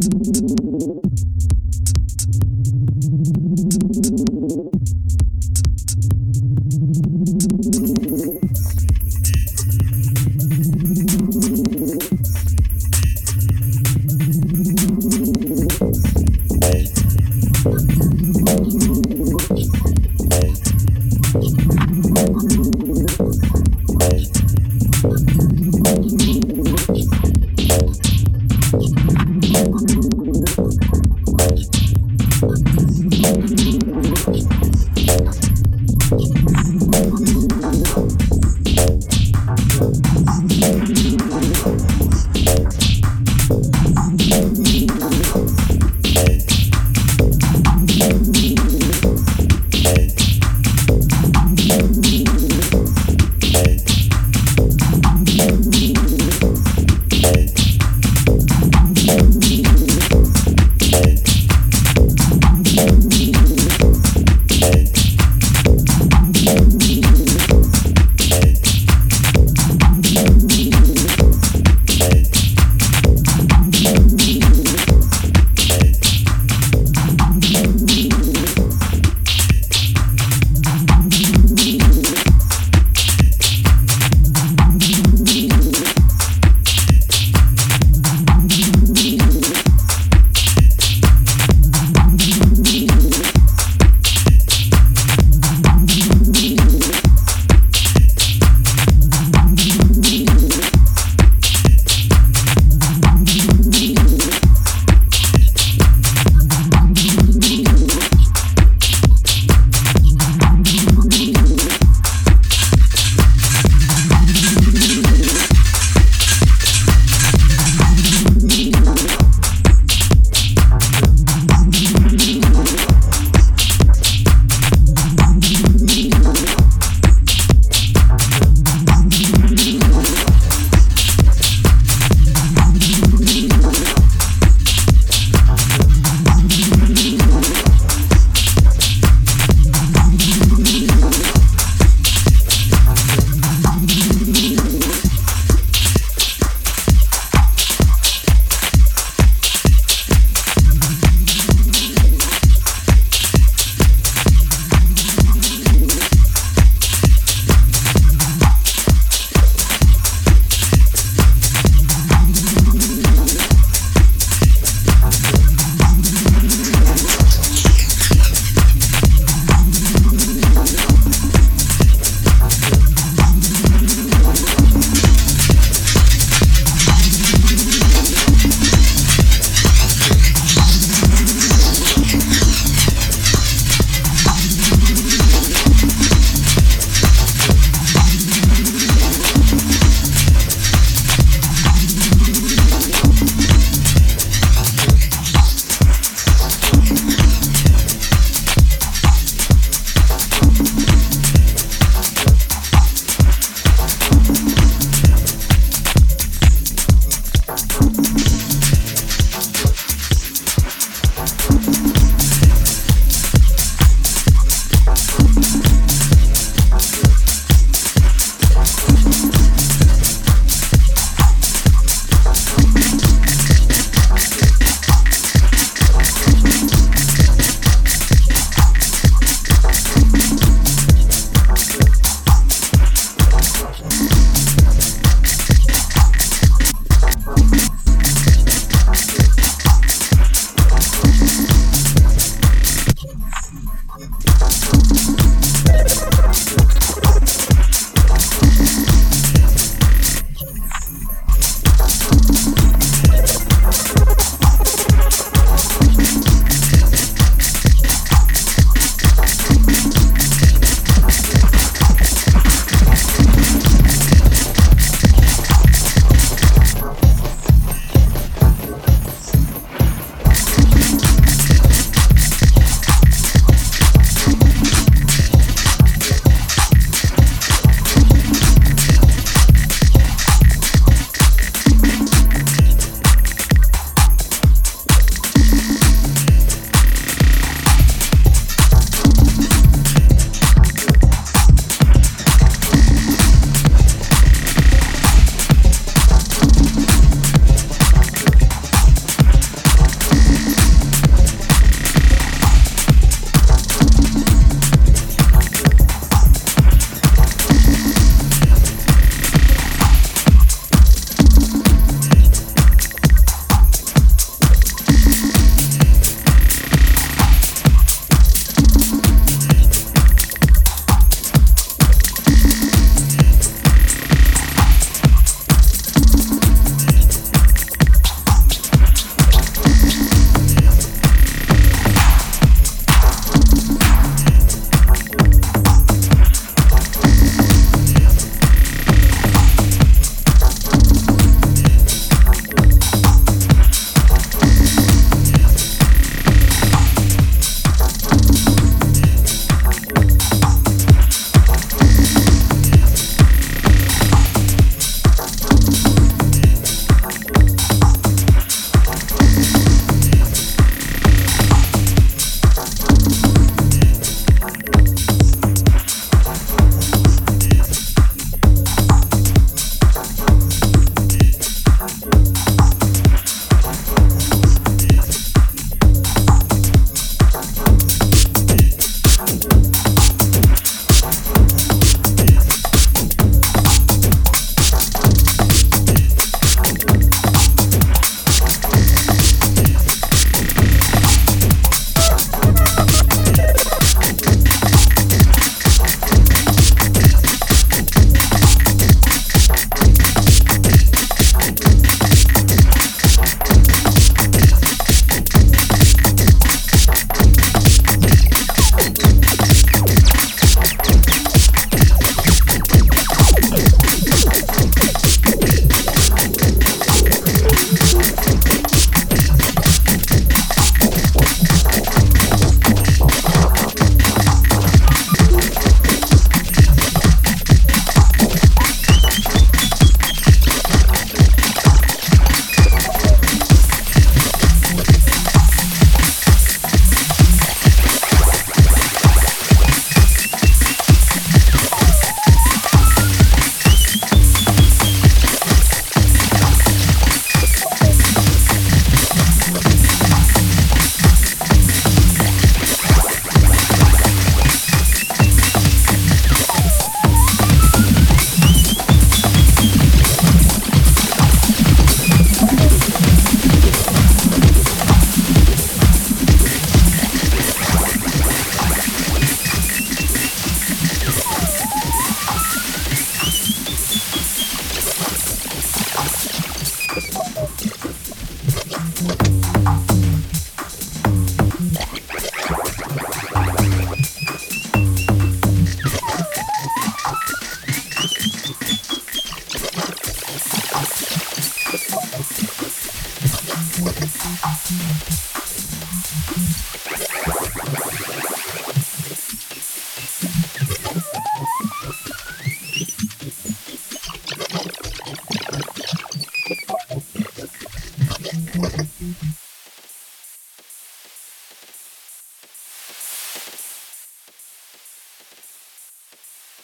you Thank you. you